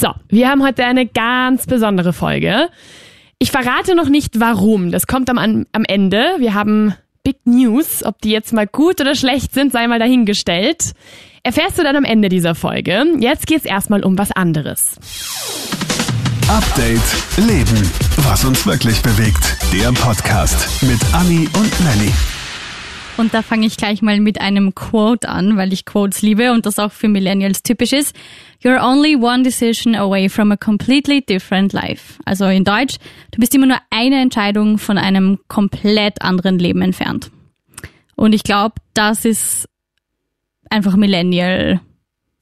So, wir haben heute eine ganz besondere Folge. Ich verrate noch nicht warum. Das kommt am, am Ende. Wir haben Big News. Ob die jetzt mal gut oder schlecht sind, sei mal dahingestellt. Erfährst du dann am Ende dieser Folge. Jetzt geht's erstmal um was anderes. Update Leben. Was uns wirklich bewegt. Der Podcast mit Anni und Nelly. Und da fange ich gleich mal mit einem Quote an, weil ich Quotes liebe und das auch für Millennials typisch ist. You're only one decision away from a completely different life. Also in Deutsch, du bist immer nur eine Entscheidung von einem komplett anderen Leben entfernt. Und ich glaube, das ist einfach Millennial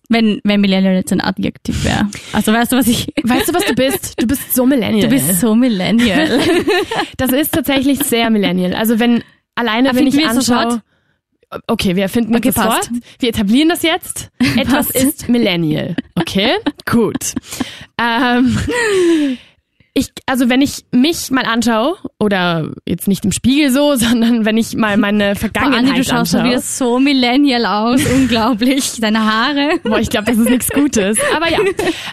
wenn, wenn Millennial jetzt ein Adjektiv wäre. Also weißt du, was ich. Weißt du, was du bist? Du bist so Millennial. Du bist so Millennial. das ist tatsächlich sehr Millennial. Also wenn alleine, wenn ich anschaue. Okay, wir finden okay, das Wort. Wir etablieren das jetzt. Etwas ist Millennial. Okay, gut. Ähm, ich, also wenn ich mich mal anschaue, oder jetzt nicht im Spiegel so, sondern wenn ich mal meine Vergangenheit Boah, Anni, du schaust anschaue. wieder so Millennial aus, unglaublich. Deine Haare. Boah, ich glaube, das ist nichts Gutes. Aber ja,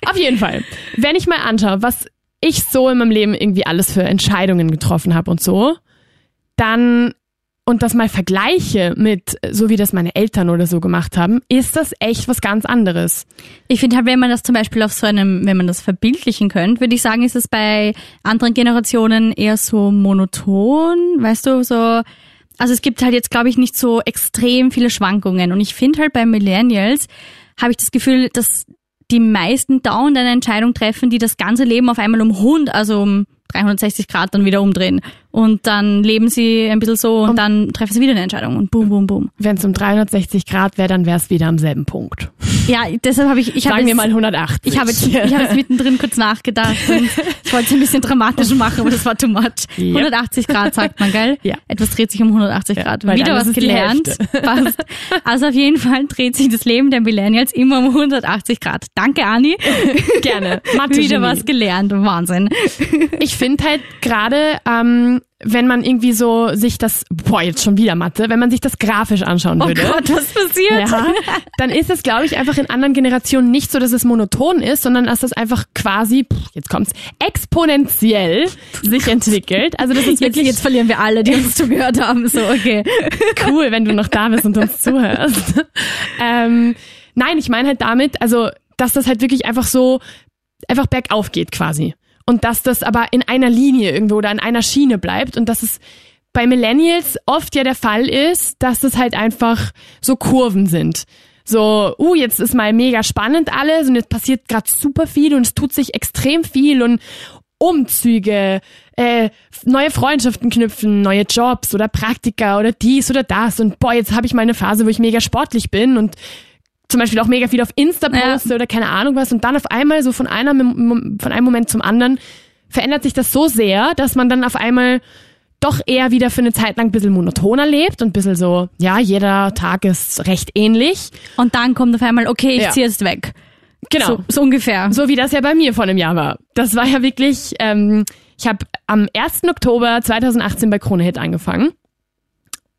auf jeden Fall. Wenn ich mal anschaue, was ich so in meinem Leben irgendwie alles für Entscheidungen getroffen habe und so, dann und das mal vergleiche mit, so wie das meine Eltern oder so gemacht haben, ist das echt was ganz anderes. Ich finde halt, wenn man das zum Beispiel auf so einem, wenn man das verbildlichen könnte, würde ich sagen, ist es bei anderen Generationen eher so monoton, weißt du, so, also es gibt halt jetzt, glaube ich, nicht so extrem viele Schwankungen. Und ich finde halt bei Millennials habe ich das Gefühl, dass die meisten dauernd eine Entscheidung treffen, die das ganze Leben auf einmal um Hund, also um 360 Grad dann wieder umdrehen. Und dann leben sie ein bisschen so und, und dann treffen sie wieder eine Entscheidung und boom, boom, boom. Wenn es um 360 Grad wäre, dann wäre es wieder am selben Punkt. Ja, deshalb habe ich, ich Sagen hab wir mal 180. Ich habe ich habe jetzt mittendrin kurz nachgedacht und ich wollte es ein bisschen dramatisch machen, aber das war too much. Ja. 180 Grad sagt man, gell? Ja. Etwas dreht sich um 180 Grad. Ja, wieder was gelernt. Passt. Also auf jeden Fall dreht sich das Leben der Millennials immer um 180 Grad. Danke, Ani. Gerne. Mathe wieder was gelernt. Wahnsinn. Ich finde halt gerade, ähm, wenn man irgendwie so sich das, boah, jetzt schon wieder Mathe, wenn man sich das grafisch anschauen würde. Oh Gott, was passiert? Ja, dann ist es, glaube ich, einfach in anderen Generationen nicht so, dass es monoton ist, sondern dass das einfach quasi, jetzt kommt's, exponentiell sich entwickelt. Also das ist wirklich. Jetzt, jetzt verlieren wir alle, die uns zugehört haben. So, okay. Cool, wenn du noch da bist und uns zuhörst. ähm, nein, ich meine halt damit, also, dass das halt wirklich einfach so, einfach bergauf geht quasi und dass das aber in einer Linie irgendwo oder in einer Schiene bleibt und dass es bei Millennials oft ja der Fall ist, dass es halt einfach so Kurven sind. So, uh, jetzt ist mal mega spannend alles und jetzt passiert gerade super viel und es tut sich extrem viel und Umzüge, äh, neue Freundschaften knüpfen, neue Jobs oder Praktika oder dies oder das und boah, jetzt habe ich mal eine Phase, wo ich mega sportlich bin und zum Beispiel auch mega viel auf Insta poste ja. oder keine Ahnung was und dann auf einmal so von einem, von einem Moment zum anderen verändert sich das so sehr, dass man dann auf einmal doch eher wieder für eine Zeit lang ein bisschen monotoner lebt und ein bisschen so, ja, jeder Tag ist recht ähnlich. Und dann kommt auf einmal, okay, ich ja. ziehe jetzt weg. Genau. So, so, ungefähr. So wie das ja bei mir vor einem Jahr war. Das war ja wirklich, ähm, ich habe am 1. Oktober 2018 bei Krone Hit angefangen.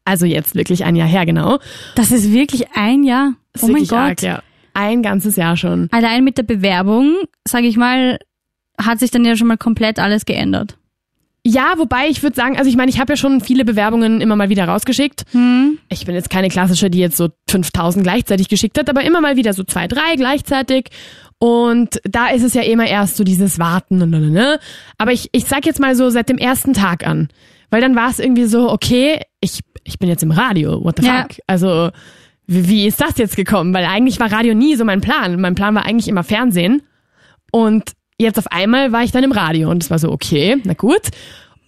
Also jetzt wirklich ein Jahr her, genau. Das ist wirklich ein Jahr. Das oh mein Gott. Arg, ja. Ein ganzes Jahr schon. Allein mit der Bewerbung, sage ich mal, hat sich dann ja schon mal komplett alles geändert. Ja, wobei ich würde sagen, also ich meine, ich habe ja schon viele Bewerbungen immer mal wieder rausgeschickt. Hm. Ich bin jetzt keine klassische, die jetzt so 5000 gleichzeitig geschickt hat, aber immer mal wieder so zwei, drei gleichzeitig. Und da ist es ja immer erst so dieses Warten und ne. Aber ich, ich sag jetzt mal so seit dem ersten Tag an. Weil dann war es irgendwie so, okay, ich ich bin jetzt im Radio, what the ja. fuck? Also, wie, ist das jetzt gekommen? Weil eigentlich war Radio nie so mein Plan. Mein Plan war eigentlich immer Fernsehen. Und jetzt auf einmal war ich dann im Radio und es war so, okay, na gut.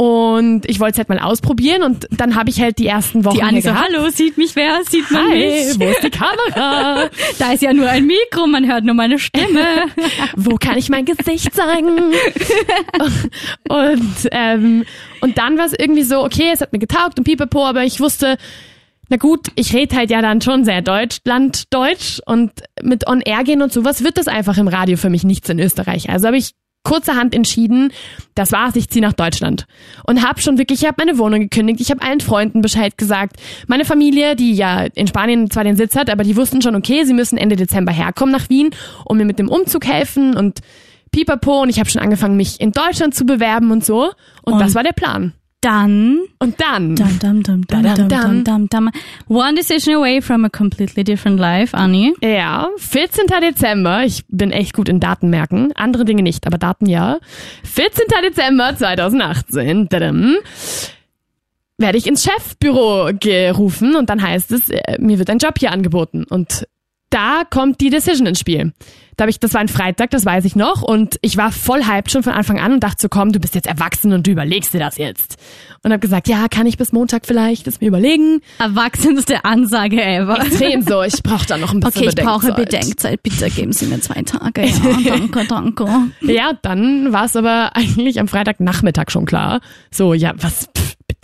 Und ich wollte es halt mal ausprobieren und dann habe ich halt die ersten Wochen. Die Anni so, hallo, sieht mich wer? Sieht man Hi, mich? Wo ist die Kamera? da ist ja nur ein Mikro, man hört nur meine Stimme. wo kann ich mein Gesicht zeigen? und, ähm, und dann war es irgendwie so, okay, es hat mir getaugt und pipapo, aber ich wusste, na gut, ich rede halt ja dann schon sehr Deutschlanddeutsch und mit On-Air gehen und sowas wird das einfach im Radio für mich nichts in Österreich. Also habe ich kurzerhand entschieden, das war's, ich ziehe nach Deutschland. Und habe schon wirklich, ich habe meine Wohnung gekündigt, ich habe allen Freunden Bescheid gesagt. Meine Familie, die ja in Spanien zwar den Sitz hat, aber die wussten schon, okay, sie müssen Ende Dezember herkommen nach Wien, um mir mit dem Umzug helfen und pipapo. Und ich habe schon angefangen, mich in Deutschland zu bewerben und so. Und, Und das war der Plan. Dann Und dann, Dum, dum, dum, dum, Dum, dum, dum. dum. One decision away from a completely different life, Anni. ja, 14. Dezember, ich bin echt gut in Daten merken, andere Dinge nicht, aber Daten ja. 14. Dezember 2018, tadam, werde ich ins Chefbüro gerufen und dann heißt es, äh, mir wird ein Job hier angeboten und da kommt die Decision ins Spiel. Da hab ich, das war ein Freitag, das weiß ich noch und ich war voll hyped schon von Anfang an und dachte so, komm, du bist jetzt erwachsen und du überlegst dir das jetzt. Und habe gesagt, ja, kann ich bis Montag vielleicht das mir überlegen? Erwachsenste Ansage ever. Extrem so, ich brauche da noch ein bisschen Okay, ich brauche Bedenkzeit. Bitte geben Sie mir zwei Tage. Ja, danke, danke. Ja, dann war es aber eigentlich am Freitagnachmittag schon klar. So, ja, was,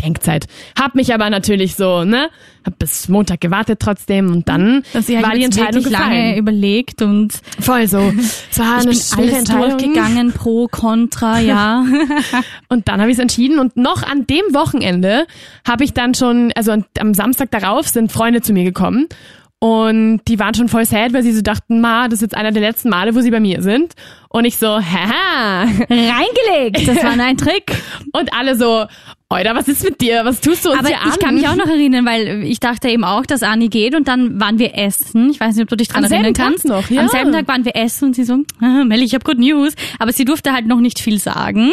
Bedenkzeit. Hab mich aber natürlich so, ne, hab bis Montag gewartet trotzdem und dann Dass sie halt war die Entscheidung wirklich lange gefallen. überlegt und Voll so. Es war ich eine bin alles durchgegangen, pro, contra, ja. Und dann habe ich es entschieden und noch an dem Wochenende habe ich dann schon, also am Samstag darauf sind Freunde zu mir gekommen und die waren schon voll sad, weil sie so dachten, ma, das ist jetzt einer der letzten Male, wo sie bei mir sind. Und ich so, haha. Reingelegt, das war ein Trick. Und alle so, Oida, was ist mit dir? Was tust du uns Aber hier an? ich kann mich auch noch erinnern, weil ich dachte eben auch, dass Anni geht und dann waren wir essen. Ich weiß nicht, ob du dich dran Am erinnern kannst. noch, ja. Am selben Tag waren wir essen und sie so, ah, Melli, ich habe Good News. Aber sie durfte halt noch nicht viel sagen.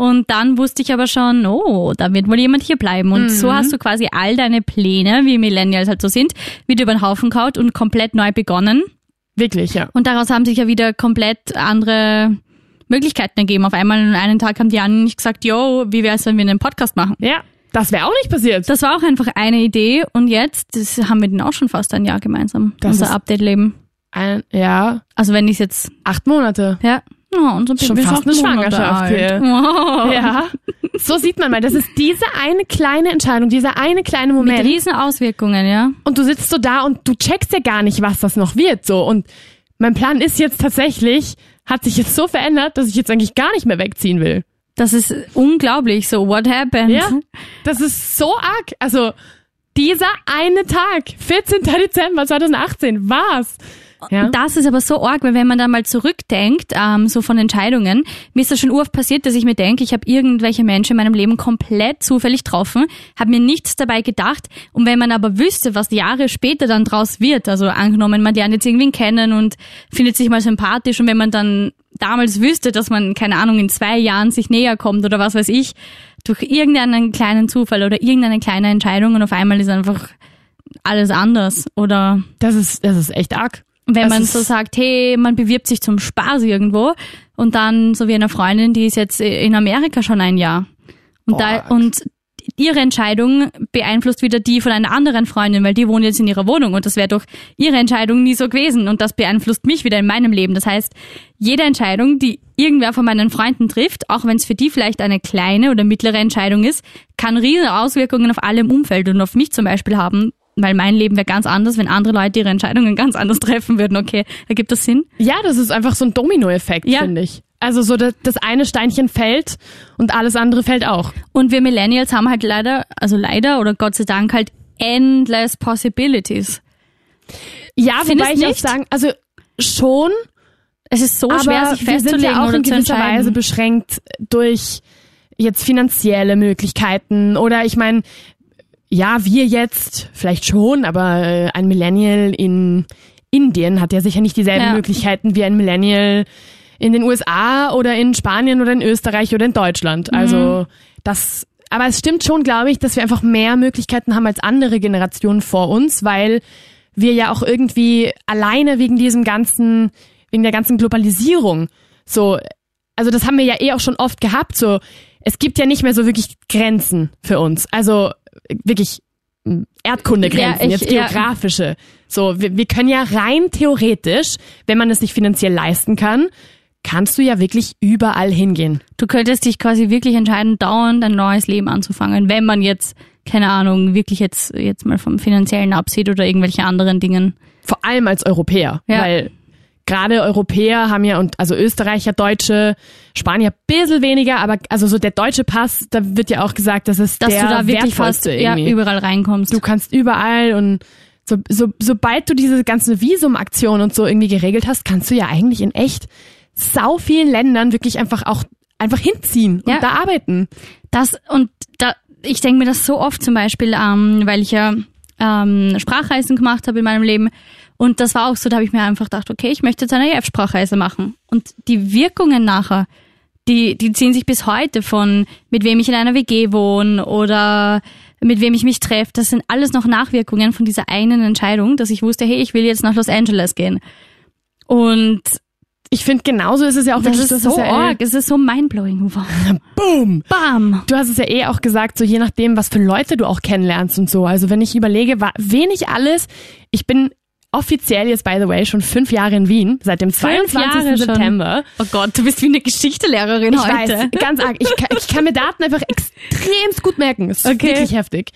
Und dann wusste ich aber schon, oh, da wird wohl jemand hier bleiben. Und Mhm. so hast du quasi all deine Pläne, wie Millennials halt so sind, wieder über den Haufen kaut und komplett neu begonnen. Wirklich, ja. Und daraus haben sich ja wieder komplett andere Möglichkeiten ergeben. Auf einmal an einem Tag haben die anderen nicht gesagt, yo, wie wär's, wenn wir einen Podcast machen? Ja, das wäre auch nicht passiert. Das war auch einfach eine Idee und jetzt das haben wir den auch schon fast ein Jahr gemeinsam, Das unser Update-Leben. Ein, ja, Also wenn ich jetzt, acht Monate. ja, ja unser Schon Baby ist fast eine Schwangerschaft alt. hier. Wow. Ja, so sieht man mal. Das ist diese eine kleine Entscheidung, dieser eine kleine Mit Moment. riesen Auswirkungen, ja. Und du sitzt so da und du checkst ja gar nicht, was das noch wird. So und mein Plan ist jetzt tatsächlich, hat sich jetzt so verändert, dass ich jetzt eigentlich gar nicht mehr wegziehen will. Das ist unglaublich. So, what happened? Ja, das ist so arg. Also dieser eine Tag, 14. Dezember 2018, war's. Ja. Das ist aber so arg, weil wenn man da mal zurückdenkt, ähm, so von Entscheidungen, mir ist das schon oft passiert, dass ich mir denke, ich habe irgendwelche Menschen in meinem Leben komplett zufällig getroffen, habe mir nichts dabei gedacht. Und wenn man aber wüsste, was Jahre später dann draus wird, also angenommen, man lernt jetzt irgendwen kennen und findet sich mal sympathisch und wenn man dann damals wüsste, dass man, keine Ahnung, in zwei Jahren sich näher kommt oder was weiß ich, durch irgendeinen kleinen Zufall oder irgendeine kleine Entscheidung und auf einmal ist einfach alles anders oder Das ist, das ist echt arg. Wenn Das man so sagt, hey, man bewirbt sich zum Spaß irgendwo und dann so wie eine Freundin, die ist jetzt in Amerika schon ein Jahr. Und da, Boah. und ihre Entscheidung beeinflusst wieder die von einer anderen Freundin, weil die wohnt jetzt in ihrer Wohnung und das wäre doch ihre Entscheidung nie so gewesen und das beeinflusst mich wieder in meinem Leben. Das heißt, jede Entscheidung, die irgendwer von meinen Freunden trifft, auch wenn es für die vielleicht eine kleine oder mittlere Entscheidung ist, kann riesige Auswirkungen auf alle im Umfeld und auf mich zum Beispiel haben, weil mein Leben wäre ganz anders, wenn andere Leute ihre Entscheidungen ganz anders treffen würden. Okay, ergibt das Sinn? Ja, das ist einfach so ein Dominoeffekt, Ja. finde ich. Also so das, das eine Steinchen fällt und alles andere fällt auch. Und wir Millennials haben halt leider, also leider oder Gott sei Dank halt endless possibilities. Ja, Findest wobei ich auch nicht? sagen, also schon, Es ist so aber schwer, sich wir sind festzulegen ja auch in gewisser Weise beschränkt durch jetzt finanzielle Möglichkeiten oder ich meine, ja, wir jetzt vielleicht schon, aber äh, ein Millennial in Indien hat ja sicher nicht dieselben Ja. Möglichkeiten wie ein Millennial in den USA oder in Spanien oder in Österreich oder in Deutschland. Also das, aber es stimmt schon, glaube ich, dass wir einfach mehr Möglichkeiten haben als andere Generationen vor uns, weil wir ja auch irgendwie alleine wegen diesem ganzen, wegen der ganzen Globalisierung so, also das haben wir ja eh auch schon oft gehabt, so, es gibt ja nicht mehr so wirklich Grenzen für uns. Also wirklich mh, Erdkundegrenzen, Ja, jetzt ja. geografische. So, wir, wir können ja rein theoretisch, wenn man es sich finanziell leisten kann, kannst du ja wirklich überall hingehen. Du könntest dich quasi wirklich entscheiden, dauernd ein neues Leben anzufangen, wenn man jetzt, keine Ahnung, wirklich jetzt, jetzt mal vom Finanziellen absieht oder irgendwelche anderen Dingen. Vor allem als Europäer, Ja. weil gerade Europäer haben ja und also Österreicher, Deutsche, Spanier bisschen weniger, aber also so der deutsche Pass, da wird ja auch gesagt, dass es Dass der du da wirklich fast wertvollste ja, irgendwie. überall reinkommst. Du kannst überall und so, so, sobald du diese ganze Visumaktion und so irgendwie geregelt hast, kannst du ja eigentlich in echt sau vielen Ländern wirklich einfach auch einfach hinziehen Ja. und da arbeiten. Das und da, ich denke mir das so oft zum Beispiel, ähm, weil ich ja ähm, Sprachreisen gemacht habe in meinem Leben. Und das war auch so, da habe ich mir einfach gedacht, okay, ich möchte jetzt eine EF-Sprachreise machen. Und die Wirkungen nachher, die, die ziehen sich bis heute von, mit wem ich in einer WG wohne oder mit wem ich mich treffe. Das sind alles noch Nachwirkungen von dieser einen Entscheidung, dass ich wusste, hey, ich will jetzt nach Los Angeles gehen. Und Ich finde, genauso ist es ja auch das wirklich, ist das so ja eh- arg, es ist so mindblowing. Wow. Boom! Bam! Du hast es ja eh auch gesagt, so je nachdem, was für Leute du auch kennenlernst und so. Also wenn ich überlege, wen ich alles, ich bin offiziell jetzt, by the way, schon fünf Jahre in Wien, seit dem 22. Jahre schon. September. Oh Gott, du bist wie eine Geschichtelehrerin Ich heute. weiß, ganz arg. Ich kann, ich kann mir Daten einfach extremst gut merken. Ist Okay. wirklich heftig.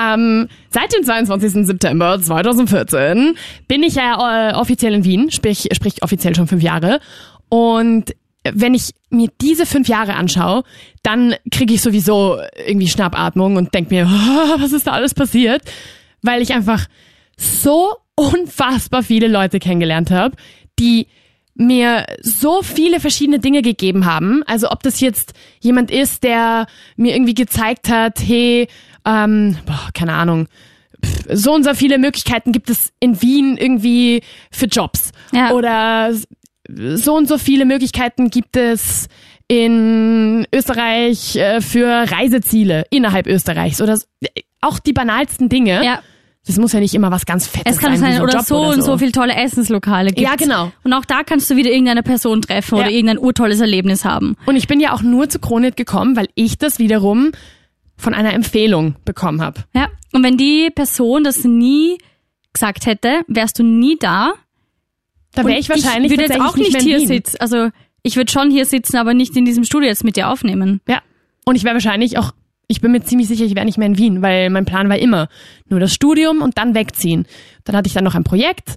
Ähm, seit dem 22. September 2014 bin ich ja äh, offiziell in Wien, sprich, sprich offiziell schon fünf Jahre. Und wenn ich mir diese fünf Jahre anschaue, dann kriege ich sowieso irgendwie Schnappatmung und denk mir, was ist da alles passiert? Weil ich einfach so unfassbar viele Leute kennengelernt habe, die mir so viele verschiedene Dinge gegeben haben. Also ob das jetzt jemand ist, der mir irgendwie gezeigt hat, hey, ähm, boah, keine Ahnung, pff, so und so viele Möglichkeiten gibt es in Wien irgendwie für Jobs. Ja. Oder so und so viele Möglichkeiten gibt es in Österreich äh, für Reiseziele innerhalb Österreichs oder s- auch die banalsten Dinge. Ja, Das muss ja nicht immer was ganz Fettes es kann sein, sein, oder Job so oder und so viel tolle Essenslokale gibt. Ja, genau. Und auch da kannst du wieder irgendeine Person treffen oder Ja. irgendein urtolles Erlebnis haben. Und ich bin ja auch nur zu Kronit gekommen, weil ich das wiederum von einer Empfehlung bekommen habe. Ja. Und wenn die Person das nie gesagt hätte, wärst du nie da. Da wäre ich wahrscheinlich ich würde jetzt auch nicht in hier sitzen. Also ich würde schon hier sitzen, aber nicht in diesem Studio jetzt mit dir aufnehmen. Ja. Und ich wäre wahrscheinlich auch, ich bin mir ziemlich sicher, ich wäre nicht mehr in Wien, weil mein Plan war immer nur das Studium und dann wegziehen. Dann hatte ich dann noch ein Projekt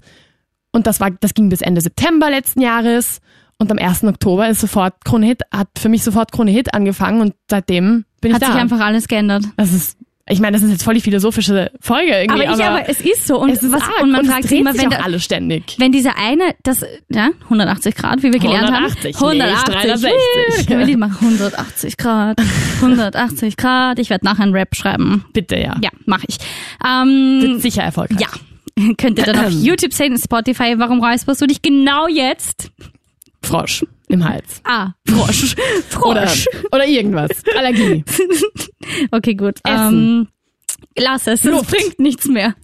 und das war, das ging bis Ende September letzten Jahres und am 1. Oktober ist sofort Krone Hit, hat für mich sofort Krone Hit angefangen und seitdem bin Hat ich da. sich einfach alles geändert. das ist, ich meine, das ist jetzt voll die philosophische Folge irgendwie, Aber, aber, ich, aber es ist so. Und, es ist was, arg und man es fragt sich immer, wenn, da, alles ständig. wenn dieser eine, das, ja, 180 Grad, wie wir gelernt 180, haben. 180, nicht 360. Können wir Lied machen? 180 Grad, 180 Grad. Ich werde nachher einen Rap schreiben. Bitte, ja. Ja, mache ich. Ähm, Wird sicher erfolgreich. ja. Könnt ihr dann auf YouTube sehen, Spotify. Warum räusperst du dich genau jetzt? Frosch im Hals. Ah, Frosch. Oder, Frosch. oder irgendwas. Allergie. Okay, gut. Essen. Ähm, lass es. Es Luft. bringt nichts mehr.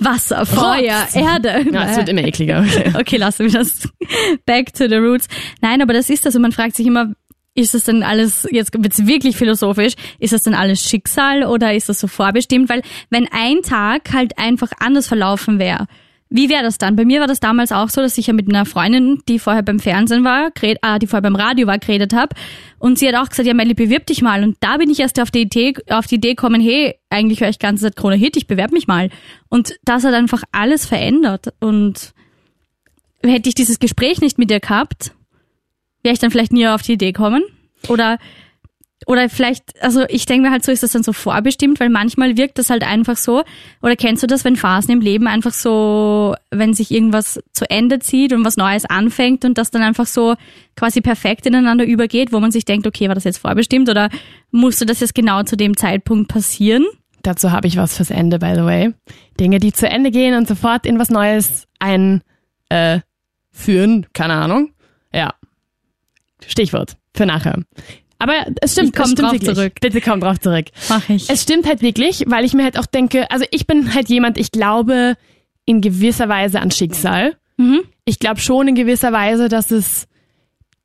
Wasser, Feuer, Rotz. Erde. Ja, es wird immer ekliger. Okay. Okay, lassen wir das. Back to the roots. Nein, aber das ist das und man fragt sich immer, ist das denn alles, jetzt wird's wirklich philosophisch, ist das denn alles Schicksal oder ist das so vorbestimmt? Weil wenn ein Tag halt einfach anders verlaufen wäre, wie wäre das dann? Bei mir war das damals auch so, dass ich ja mit einer Freundin, die vorher beim Fernsehen war, gered, ah, die vorher beim Radio war, geredet habe. Und sie hat auch gesagt, ja Melli, bewirb dich mal. Und da bin ich erst auf die Idee, auf die Idee gekommen, hey, eigentlich höre ich ganze Zeit Krone Hit, ich bewerbe mich mal. Und das hat einfach alles verändert. Und hätte ich dieses Gespräch nicht mit dir gehabt, wäre ich dann vielleicht nie auf die Idee kommen. Oder, oder vielleicht, also ich denke mir halt so, ist das dann so vorbestimmt, weil manchmal wirkt das halt einfach so. Oder kennst du das, wenn Phasen im Leben einfach so, wenn sich irgendwas zu Ende zieht und was Neues anfängt und das dann einfach so quasi perfekt ineinander übergeht, wo man sich denkt, okay, war das jetzt vorbestimmt oder musste das jetzt genau zu dem Zeitpunkt passieren? Dazu habe ich was fürs Ende, by the way. Dinge, die zu Ende gehen und sofort in was Neues ein äh, führen, keine Ahnung. Ja. Stichwort für nachher. Aber es stimmt, komm drauf wirklich. zurück. Bitte komm drauf zurück. Mach ich. Es stimmt halt wirklich, weil ich mir halt auch denke, also ich bin halt jemand, ich glaube in gewisser Weise an Schicksal. Mhm. Ich glaube schon in gewisser Weise, dass es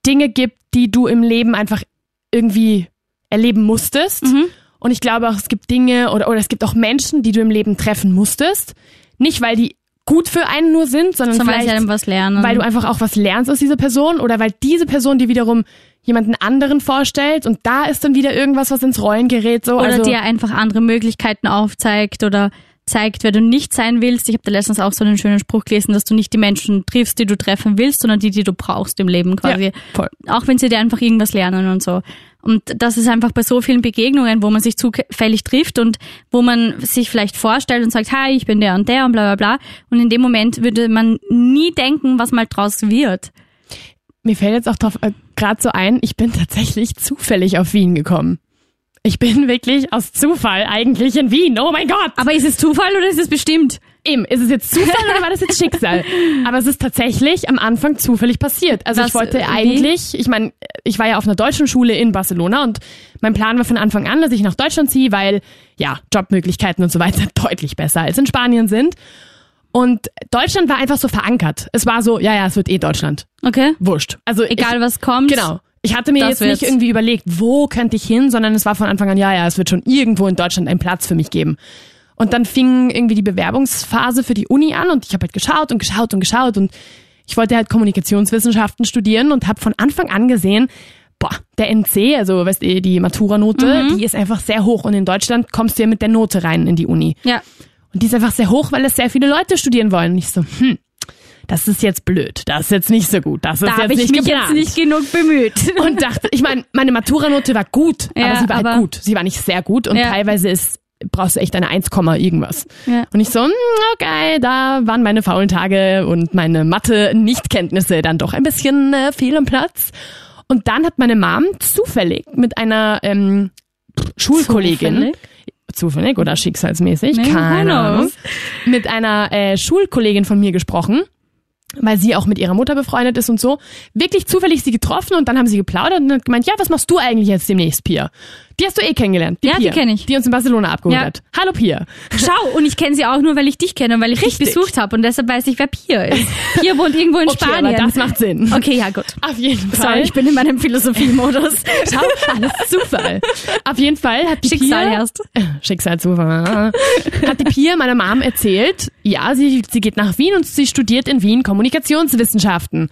Dinge gibt, die du im Leben einfach irgendwie erleben musstest. Mhm. Und ich glaube auch, es gibt Dinge oder, oder es gibt auch Menschen, die du im Leben treffen musstest. Nicht, weil die gut für einen nur sind, sondern weil vielleicht, einem was lernen. weil du einfach auch was lernst aus dieser Person oder weil diese Person dir wiederum jemanden anderen vorstellt und da ist dann wieder irgendwas, was ins Rollen gerät. So. oder also, dir einfach andere Möglichkeiten aufzeigt oder zeigt, wer du nicht sein willst. Ich habe da letztens auch so einen schönen Spruch gelesen, dass du nicht die Menschen triffst, die du treffen willst, sondern die, die du brauchst im Leben quasi. Ja, voll. Auch wenn sie dir einfach irgendwas lernen und so. Und das ist einfach bei so vielen Begegnungen, wo man sich zufällig trifft und wo man sich vielleicht vorstellt und sagt, hi, ich bin der und der und bla bla bla. Und in dem Moment würde man nie denken, was mal draus wird. Mir fällt jetzt auch drauf äh, gerade so ein, ich bin tatsächlich zufällig auf Wien gekommen. Ich bin wirklich aus Zufall eigentlich in Wien. Oh mein Gott! Aber ist es Zufall oder ist es bestimmt? Eben, ist es jetzt Zufall oder war das jetzt Schicksal? Aber es ist tatsächlich am Anfang zufällig passiert. Also Was, ich wollte äh, eigentlich, ich meine, ich war ja auf einer deutschen Schule in Barcelona und mein Plan war von Anfang an, dass ich nach Deutschland ziehe, weil ja, Jobmöglichkeiten und so weiter deutlich besser als in Spanien sind. Und Deutschland war einfach so verankert. Es war so, ja, ja, es wird eh Deutschland. Okay. Wurscht. Also Egal ich, was kommt. Genau. Ich hatte mir jetzt nicht wird's. irgendwie überlegt, wo könnte ich hin, sondern es war von Anfang an, ja, ja, es wird schon irgendwo in Deutschland einen Platz für mich geben. Und dann fing irgendwie die Bewerbungsphase für die Uni an und ich habe halt geschaut und geschaut und geschaut und ich wollte halt Kommunikationswissenschaften studieren und habe von Anfang an gesehen, boah, der NC, also weißt du, die Matura-Note, die ist einfach sehr hoch und in Deutschland kommst du ja mit der Note rein in die Uni. Ja. Und die ist einfach sehr hoch, weil es sehr viele Leute studieren wollen. Und ich so, hm, das ist jetzt blöd, das ist jetzt nicht so gut, das ist Da jetzt habe ich nicht mich geplant. jetzt nicht genug bemüht. und dachte, ich meine, meine Matura-Note war gut, Ja, aber sie war aber- halt gut. Sie war nicht sehr gut und Ja. teilweise ist brauchst du echt eine 1, irgendwas. Ja. Und ich so, hm, okay, da waren meine faulen Tage und meine Mathe-Nichtkenntnisse dann doch ein bisschen äh, fehl am Platz. Und dann hat meine Mom zufällig mit einer ähm, Schulkollegin, Zufällig? zufällig oder schicksalsmäßig, Nee, keine Ahnung, mit einer äh, Schulkollegin von mir gesprochen, weil sie auch mit ihrer Mutter befreundet ist und so. Wirklich zufällig sie getroffen und dann haben sie geplaudert und hat gemeint, ja, was machst du eigentlich jetzt demnächst, Pia? Die hast du eh kennengelernt. Die Ja, die Pia, kenn ich. Die uns in Barcelona abgeholt Ja. hat. Hallo Pia. Schau, und ich kenne sie auch nur, weil ich dich kenne und weil ich Richtig. dich besucht habe und deshalb weiß ich, wer Pia ist. Pia wohnt irgendwo in Okay, Spanien. aber das macht Sinn. okay, ja gut. Auf jeden Fall. Sorry, ich bin in meinem Philosophiemodus. Schau, alles Zufall. Auf jeden Fall hat die Schicksal Pia, erst. Schicksal Zufall. Hat die Pia meiner Mom erzählt, ja, sie, sie geht nach Wien und sie studiert in Wien Kommunikationswissenschaften.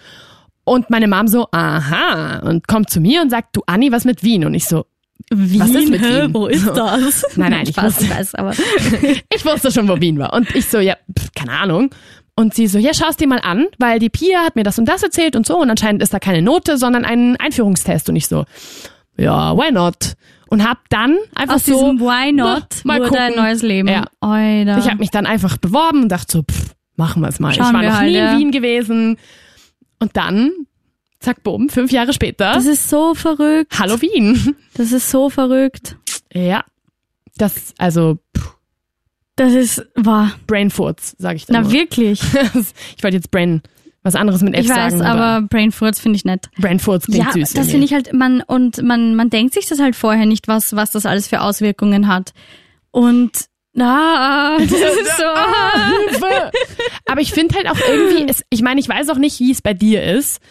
Und meine Mom so, aha, und kommt zu mir und sagt, du Anni, was mit Wien? Und ich so, was ist mit hä? Wien? Wo ist das? Nein, nein, ich Spaß, wusste- weiß, aber ich wusste schon, wo Wien war. Und ich so, ja, pf, keine Ahnung. Und sie so, ja, schau es dir mal an, weil die Pia hat mir das und das erzählt und so. Und anscheinend ist da keine Note, sondern ein Einführungstest. Und ich so, ja, why not? Und hab dann einfach aus so, diesem Why Not na, mal wurde ein gucken. neues Leben. Ja. Oida. Ich habe mich dann einfach beworben und dachte so, pff, machen wir es mal. Schauen ich war noch halt, nie ja. in Wien gewesen. Und dann, zack, bumm, fünf Jahre später, das ist so verrückt. Halloween. Das ist so verrückt. Ja, das, also, pff, Das ist, war, Brainfurz, sage ich dann na nur. wirklich. Ich wollte jetzt Brain, was anderes mit F Ich weiß, sagen. aber Brainfurz finde ich nett. Brainfurz klingt Ja, süß. das finde ich halt, man, und man, man denkt sich das halt vorher nicht, was, was das alles für Auswirkungen hat. Und, na, das ist so, Hilfe! Aber ich finde halt auch irgendwie, es, ich meine, ich weiß auch nicht, wie es bei dir ist,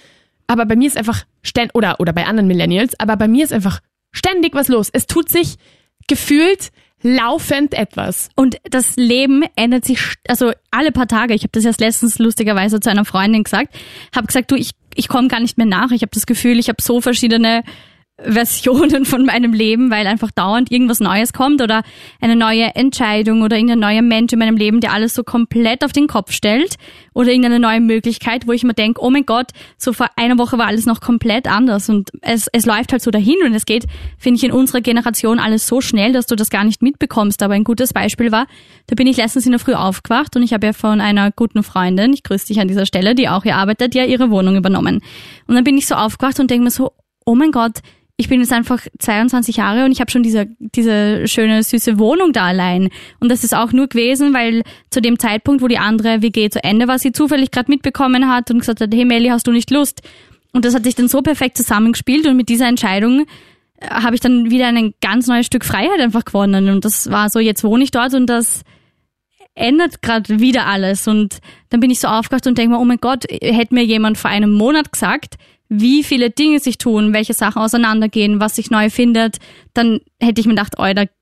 aber bei mir ist einfach ständig, oder, oder bei anderen Millennials, aber bei mir ist einfach ständig was los. Es tut sich gefühlt laufend etwas. Und das Leben ändert sich, also alle paar Tage. Ich habe das erst letztens lustigerweise zu einer Freundin gesagt. Habe gesagt, du, ich, ich komme gar nicht mehr nach. Ich habe das Gefühl, ich habe so verschiedene Versionen von meinem Leben, weil einfach dauernd irgendwas Neues kommt oder eine neue Entscheidung oder irgendein neuer Mensch in meinem Leben, der alles so komplett auf den Kopf stellt oder irgendeine neue Möglichkeit, wo ich mir denke, oh mein Gott, so vor einer Woche war alles noch komplett anders und es, es läuft halt so dahin und es geht, finde ich, in unserer Generation alles so schnell, dass du das gar nicht mitbekommst. Aber ein gutes Beispiel war, da bin ich letztens in der Früh aufgewacht und ich habe ja von einer guten Freundin, ich grüße dich an dieser Stelle, die auch hier arbeitet, ja ihre Wohnung übernommen. Und dann bin ich so aufgewacht und denke mir so, oh mein Gott, ich bin jetzt einfach 22 Jahre und ich habe schon diese, diese schöne, süße Wohnung da allein. Und das ist auch nur gewesen, weil zu dem Zeitpunkt, wo die andere WG zu Ende war, sie zufällig gerade mitbekommen hat und gesagt hat, hey Melli, hast du nicht Lust? Und das hat sich dann so perfekt zusammengespielt und mit dieser Entscheidung äh, habe ich dann wieder ein ganz neues Stück Freiheit einfach gewonnen. Und das war so, jetzt wohne ich dort und das ändert gerade wieder alles. Und dann bin ich so aufgewacht und denke mir, oh mein Gott, hätte mir jemand vor einem Monat gesagt, wie viele Dinge sich tun, welche Sachen auseinandergehen, was sich neu findet, dann hätte ich mir gedacht,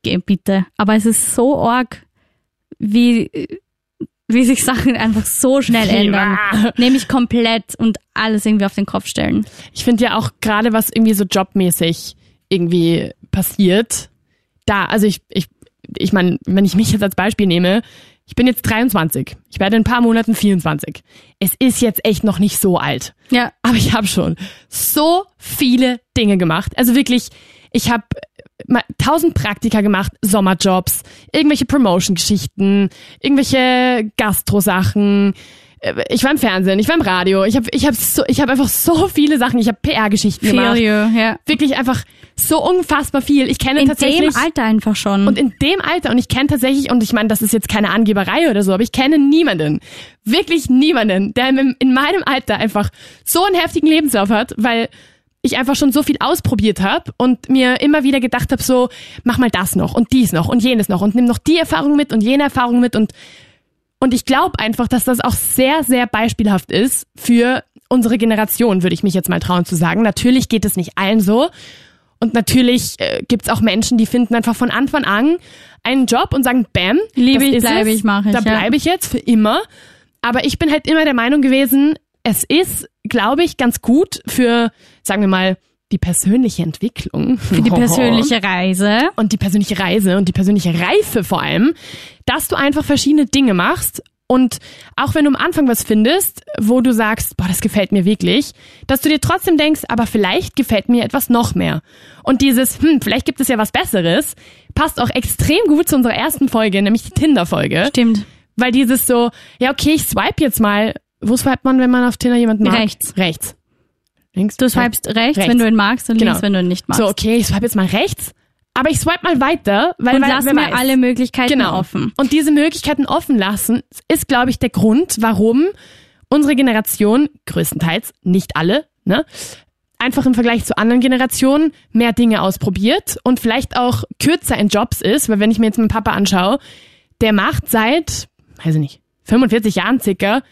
geh bitte. Aber es ist so arg, wie, wie sich Sachen einfach so schnell ändern. Nämlich komplett und alles irgendwie auf den Kopf stellen. Ich finde ja auch gerade, was irgendwie so jobmäßig irgendwie passiert, da, also ich, ich ich meine, wenn ich mich jetzt als Beispiel nehme, ich bin jetzt 23. Ich werde in ein paar Monaten 24. Es ist jetzt echt noch nicht so alt. Ja. Aber ich habe schon so viele Dinge gemacht. Also wirklich, ich habe tausend Praktika gemacht, Sommerjobs, irgendwelche Promotion-Geschichten, irgendwelche Gastro-Sachen. Äh, Ich war im Fernsehen, ich war im Radio, ich habe ich hab so, ich hab einfach so viele Sachen, ich habe PR-Geschichten gemacht. ja. Wirklich einfach so unfassbar viel. Ich kenne In tatsächlich dem Alter einfach schon. und in dem Alter, und ich kenne tatsächlich, und ich meine, das ist jetzt keine Angeberei oder so, aber ich kenne niemanden, wirklich niemanden, der in, in meinem Alter einfach so einen heftigen Lebenslauf hat, weil ich einfach schon so viel ausprobiert habe und mir immer wieder gedacht habe, so, mach mal das noch und dies noch und jenes noch und nimm noch die Erfahrung mit und jene Erfahrung mit und und ich glaube einfach, dass das auch sehr, sehr beispielhaft ist für unsere Generation, würde ich mich jetzt mal trauen zu sagen. Natürlich geht es nicht allen so. Und natürlich äh, gibt's auch Menschen, die finden einfach von Anfang an einen Job und sagen, bam, Liebe ich, bleibe ich, mache ich, Da ja. bleibe ich jetzt für immer. Aber ich bin halt immer der Meinung gewesen, es ist, glaube ich, ganz gut für, sagen wir mal, die persönliche Entwicklung. für die persönliche Reise. und die persönliche Reise und die persönliche Reife vor allem, dass du einfach verschiedene Dinge machst und auch wenn du am Anfang was findest, wo du sagst, boah, das gefällt mir wirklich, dass du dir trotzdem denkst, aber vielleicht gefällt mir etwas noch mehr. Und dieses, hm, vielleicht gibt es ja was Besseres, passt auch extrem gut zu unserer ersten Folge, nämlich die Tinder-Folge. Stimmt. Weil dieses so, ja okay, ich swipe jetzt mal. Wo swipet man, wenn man auf Tinder jemanden mag? Rechts. Rechts. Links? Du swipest rechts, Rechts. wenn du ihn magst und Genau. links, wenn du ihn nicht magst. So, okay, ich swipe jetzt mal rechts. Aber ich swipe mal weiter, weil, und weil lass mir weiß. alle Möglichkeiten genau. offen. Und diese Möglichkeiten offen lassen, ist, glaube ich, der Grund, warum unsere Generation, größtenteils, nicht alle, ne, einfach im Vergleich zu anderen Generationen mehr Dinge ausprobiert und vielleicht auch kürzer in Jobs ist, weil wenn ich mir jetzt meinen Papa anschaue, der macht seit, weiß ich nicht, 45 Jahren circa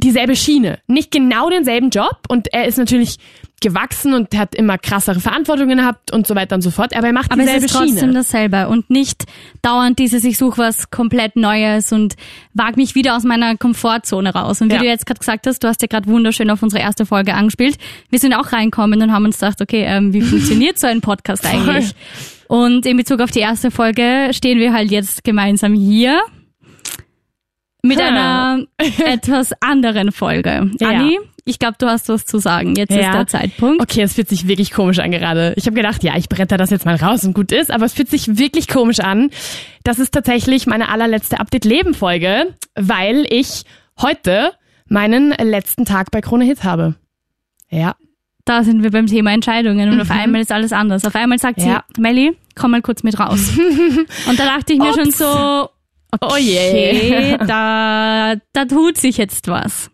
dieselbe Schiene. Nicht genau denselben Job und er ist natürlich gewachsen und hat immer krassere Verantwortungen gehabt und so weiter und so fort, aber er macht Aber es dieselbe ist trotzdem Schiene. dasselbe und nicht dauernd dieses, ich suche was komplett Neues und wag mich wieder aus meiner Komfortzone raus. Und wie Ja. du jetzt gerade gesagt hast, du hast ja gerade wunderschön auf unsere erste Folge angespielt. Wir sind auch reinkommen und haben uns gedacht, okay, ähm, wie funktioniert so ein Podcast eigentlich? Und in Bezug auf die erste Folge stehen wir halt jetzt gemeinsam hier mit Ha. einer etwas anderen Folge. Ja. Anni, ich glaube, du hast was zu sagen. Jetzt ist Ja. der Zeitpunkt. Okay, es fühlt sich wirklich komisch an gerade. Ich habe gedacht, ja, ich bretter das jetzt mal raus und gut ist, aber es fühlt sich wirklich komisch an. Das ist tatsächlich meine allerletzte Update-Leben-Folge, weil ich heute meinen letzten Tag bei Krone Hit habe. Ja. da sind wir beim Thema Entscheidungen und auf einmal ist alles anders. Auf einmal sagt Mhm. Ja. sie, Melli, komm mal kurz mit raus. und da dachte ich mir schon Ups. So, Oh je. okay, da, da tut sich jetzt was.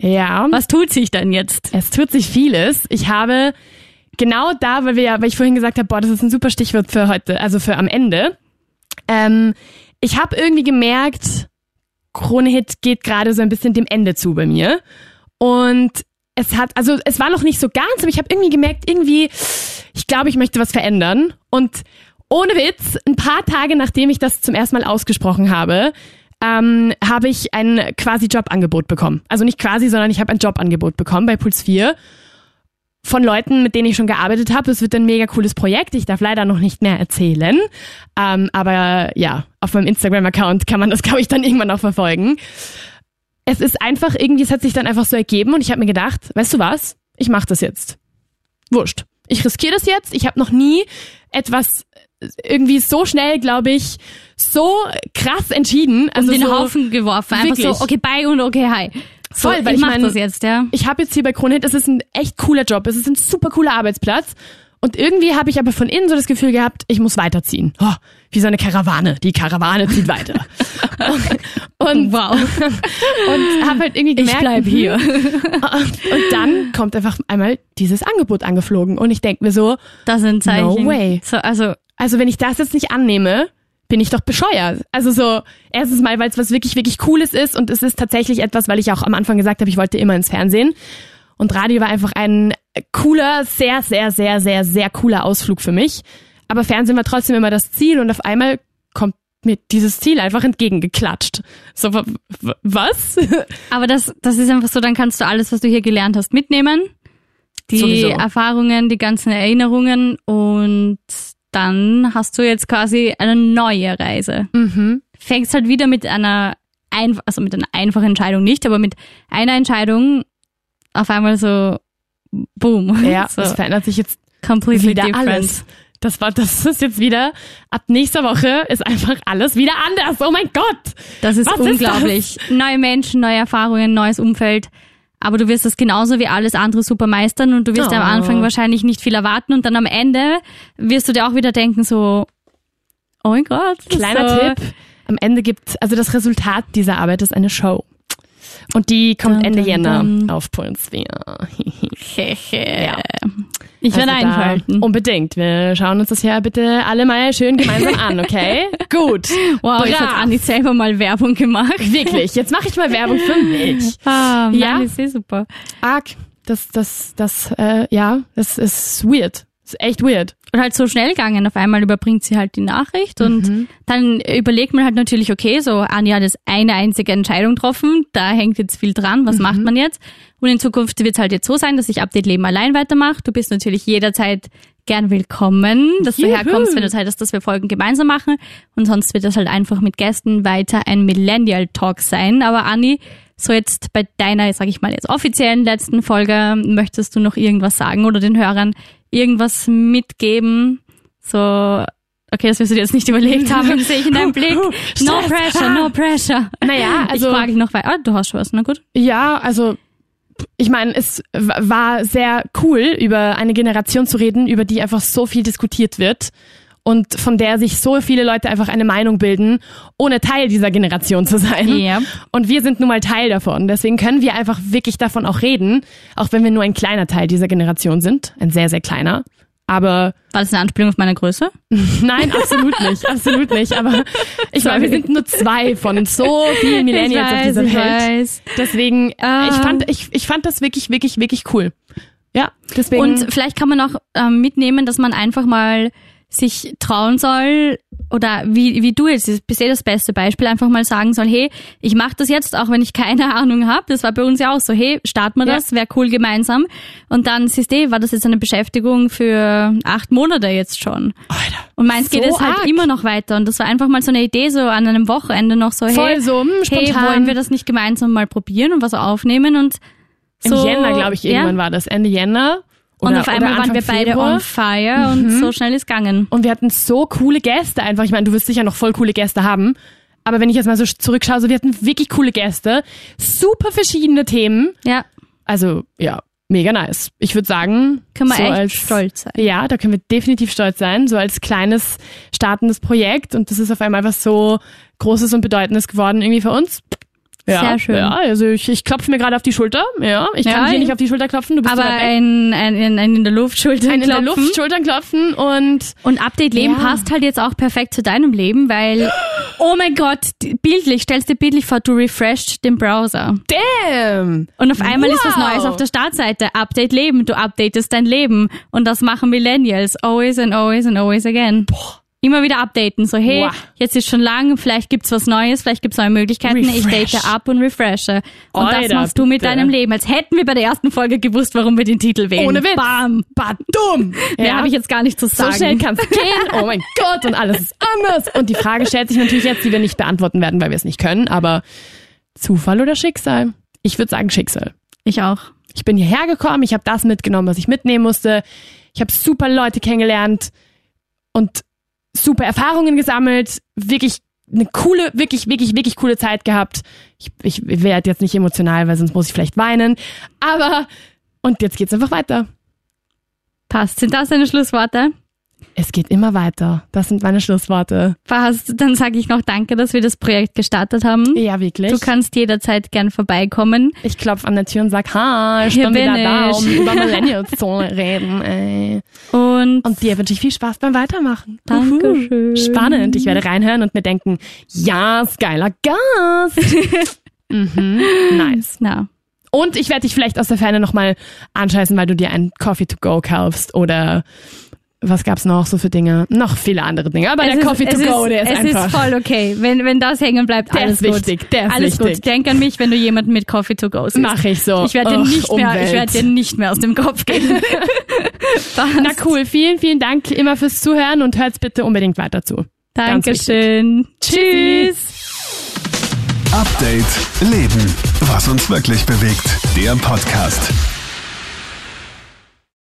Ja. Was tut sich denn jetzt? Es tut sich vieles. Ich habe genau da, weil wir ja, weil ich vorhin gesagt habe, boah, das ist ein super Stichwort für heute, also für am Ende. Ähm, ich habe irgendwie gemerkt, Krone Hit geht gerade so ein bisschen dem Ende zu bei mir. Und es hat, also es war noch nicht so ganz, aber ich habe irgendwie gemerkt, irgendwie, ich glaube, ich möchte was verändern. Und ohne Witz, ein paar Tage nachdem ich das zum ersten Mal ausgesprochen habe, ähm, habe ich ein quasi Jobangebot bekommen. Also nicht quasi, sondern ich habe ein Jobangebot bekommen bei Puls 4 von Leuten, mit denen ich schon gearbeitet habe. Es wird ein mega cooles Projekt. Ich darf leider noch nicht mehr erzählen. Ähm, aber ja, auf meinem Instagram-Account kann man das, glaube ich, dann irgendwann auch verfolgen. Es ist einfach, irgendwie, es hat sich dann einfach so ergeben und ich habe mir gedacht, weißt du was? Ich mache das jetzt. Wurscht. Ich riskiere das jetzt. Ich habe noch nie etwas irgendwie so schnell, glaube ich, so krass entschieden. Also Um den so, Haufen geworfen. Einfach Wirklich. so, okay, bye und okay, hi. So, Voll, weil ich ich mach mein- das jetzt, ja. ich habe jetzt hier bei Kronhit, es ist ein echt cooler Job, es ist ein super cooler Arbeitsplatz. Und irgendwie habe ich aber von innen so das Gefühl gehabt, ich muss weiterziehen. Oh, wie so eine Karawane. Die Karawane zieht weiter. und, Wow. und habe halt irgendwie gemerkt, bleib mhm. hier. Und dann kommt einfach einmal dieses Angebot angeflogen. Und ich denk mir so, Das sind Zeichen. No way. So, also, also wenn ich das jetzt nicht annehme, bin ich doch bescheuert. Also so, erstens mal, weil es was wirklich, wirklich Cooles ist und es ist tatsächlich etwas, weil ich auch am Anfang gesagt habe, ich wollte immer ins Fernsehen. Und Radio war einfach ein cooler, sehr, sehr, sehr, sehr, sehr cooler Ausflug für mich. Aber Fernsehen war trotzdem immer das Ziel und auf einmal kommt mir dieses Ziel einfach entgegengeklatscht. So, wa- wa- was? aber das, das ist einfach so, dann kannst du alles, was du hier gelernt hast, mitnehmen. Die Sowieso. Erfahrungen, die ganzen Erinnerungen und dann hast du jetzt quasi eine neue Reise. Mhm. Fängst halt wieder mit einer, einf also mit einer einfachen Entscheidung nicht, aber mit einer Entscheidung auf einmal so, boom. Ja, so es verändert sich jetzt completely wieder different. alles. Das war, das ist jetzt wieder, ab nächster Woche ist einfach alles wieder anders. Oh mein Gott! Das ist Was ist unglaublich. Neue Menschen, neue Erfahrungen, neues Umfeld. Aber du wirst das genauso wie alles andere super meistern und du wirst Oh. am Anfang wahrscheinlich nicht viel erwarten und dann am Ende wirst du dir auch wieder denken so, oh mein Gott. Kleiner so, Tipp. Am Ende gibt, also das Resultat dieser Arbeit ist eine Show. Und die kommt Dun, Ende dun, Jänner dun. auf Puls 4. Ja. Ich werde Also einschalten. Unbedingt. Wir schauen uns das ja bitte alle mal schön gemeinsam an, okay? Gut. Wow, jetzt hat Brav. Anni selber mal Werbung gemacht. Wirklich. Jetzt mache ich mal Werbung für mich. Ah, Ja. nein, ist eh super. Arg. Das, das, das, äh, ja, das ist weird. Das ist echt weird. Und halt so schnell gegangen. Auf einmal überbringt sie halt die Nachricht und dann überlegt man halt natürlich, okay, so Anja hat jetzt eine einzige Entscheidung getroffen, da hängt jetzt viel dran, was macht man jetzt? Und in Zukunft wird es halt jetzt so sein, dass ich Update Leben allein weitermache. Du bist natürlich jederzeit gern willkommen, dass du Juhu. herkommst, wenn du Zeit hast, dass wir Folgen gemeinsam machen. Und sonst wird das halt einfach mit Gästen weiter ein Millennial Talk sein. Aber Anni, so jetzt bei deiner, sag ich mal, jetzt offiziellen letzten Folge, möchtest du noch irgendwas sagen oder den Hörern irgendwas mitgeben? So, okay, das wirst du dir jetzt nicht überlegt haben, sehe ich in deinem Blick. No pressure, no pressure. Naja, also- Ich frage dich noch weiter. Ah, du hast schon was, na gut. Ja, also ich meine, es war sehr cool, über eine Generation zu reden, über die einfach so viel diskutiert wird und von der sich so viele Leute einfach eine Meinung bilden, ohne Teil dieser Generation zu sein. Ja. Und wir sind nun mal Teil davon. Deswegen können wir einfach wirklich davon auch reden, auch wenn wir nur ein kleiner Teil dieser Generation sind, ein sehr, sehr kleiner. Aber War das eine Anspielung auf meine Größe? nein, absolut nicht, absolut nicht. Aber ich meine, wir sind nur zwei von so vielen Millennials auf dieser ich Welt. weiß. Deswegen, Ah. ich fand, ich, ich fand das wirklich, wirklich, wirklich cool. Ja, deswegen. Und vielleicht kann man auch ähm, mitnehmen, dass man einfach mal sich trauen soll oder wie, wie du jetzt bist eh das beste Beispiel, einfach mal sagen soll, hey, ich mache das jetzt, auch wenn ich keine Ahnung habe. Das war bei uns ja auch so, hey, starten wir Ja. das, wäre cool gemeinsam. Und dann siehst du, war das jetzt eine Beschäftigung für acht Monate jetzt schon. Alter, Und meins geht so es halt immer noch weiter. Und das war einfach mal so eine Idee, so an einem Wochenende noch so, Voll hey, so, hm, hey, wollen wir das nicht gemeinsam mal probieren und was aufnehmen und Im so, Jänner, glaube ich, ja. irgendwann war das. Ende Jänner. Und Oder, auf einmal waren wir beide Februar. on fire und Mhm. so schnell ist gegangen. Und wir hatten so coole Gäste einfach. Ich meine, du wirst sicher noch voll coole Gäste haben. Aber wenn ich jetzt mal so zurückschaue, so wir hatten wirklich coole Gäste. Super verschiedene Themen. Ja, Also, ja, mega nice. Ich würde sagen, können wir so echt als, stolz sein. Ja, da können wir definitiv stolz sein, so als kleines startendes Projekt und das ist auf einmal was so Großes und Bedeutendes geworden irgendwie für uns. Ja, Sehr schön. Ja, also ich, ich klopfe mir gerade auf die Schulter. Ja, ich kann Ja, dir nicht auf die Schulter klopfen, du bist Aber ein, ein, ein, ein in der Luft Schultern Ein in der klopfen. Luft Schultern klopfen und Und Update Leben Ja. passt halt jetzt auch perfekt zu deinem Leben, weil, oh mein Gott, bildlich, stellst dir bildlich vor, du refreshed den Browser. damn. Und auf einmal ist was Wow. Neues auf der Startseite. Update Leben, du updatest dein Leben. Und das machen Millennials. Always and always and always again. Immer wieder updaten. So, hey, Wow. jetzt ist schon lang, vielleicht gibt's was Neues, vielleicht gibt's neue Möglichkeiten. Ich Refresh. date ab und refreshe. Und das Alter, machst du mit bitte. deinem Leben. Als hätten wir bei der ersten Folge gewusst, warum wir den Titel wählen. Ohne Witz. Bam. Badum. Mehr habe ich jetzt gar nicht zu so sagen. schnell kann's gehen. Oh mein Gott, und alles ist anders. Und die Frage stellt sich natürlich jetzt, die wir nicht beantworten werden, weil wir es nicht können, aber Zufall oder Schicksal? Ich würde sagen Schicksal. Ich auch. Ich bin hierher gekommen, ich habe das mitgenommen, was ich mitnehmen musste. Ich habe super Leute kennengelernt und super Erfahrungen gesammelt. Wirklich eine coole, wirklich, wirklich, wirklich coole Zeit gehabt. Ich, ich werde jetzt nicht emotional, weil sonst muss ich vielleicht weinen. Aber, und jetzt geht's einfach weiter. Passt. Sind das deine Schlussworte? Es geht immer weiter. Das sind meine Schlussworte. Passt. Dann sage ich noch Danke, dass wir das Projekt gestartet haben. Ja, wirklich. Du kannst jederzeit gern vorbeikommen. ich klopfe an der Tür und sag, ha, ich Hier bin wieder bin da, ich. um über Millennials zu reden. Ey. Und, Und dir wünsche ich viel Spaß beim Weitermachen. Dankeschön. Uhu. Spannend. Ich werde reinhören und mir denken, ja, ist geiler Gast. mhm. Nice. na, Und ich werde dich vielleicht aus der Ferne nochmal anscheißen, weil du dir ein Coffee to go kaufst oder was gab's noch so für Dinge? Noch viele andere Dinge. Aber Es der ist- Coffee to es go, ist, der ist es einfach. ist voll okay. Wenn, wenn das hängen bleibt, Der alles ist gut. wichtig, der ist alles wichtig. gut. Denk an mich, wenn du jemanden mit Coffee to go siehst. Mach ich so. Ich werde dir nicht mehr, ich Umwelt. werde dir nicht mehr aus dem Kopf gehen. Na cool, vielen, vielen Dank immer fürs Zuhören und hört's bitte unbedingt weiter zu. Dankeschön. Tschüss. Update Leben. Was uns wirklich bewegt. Der Podcast.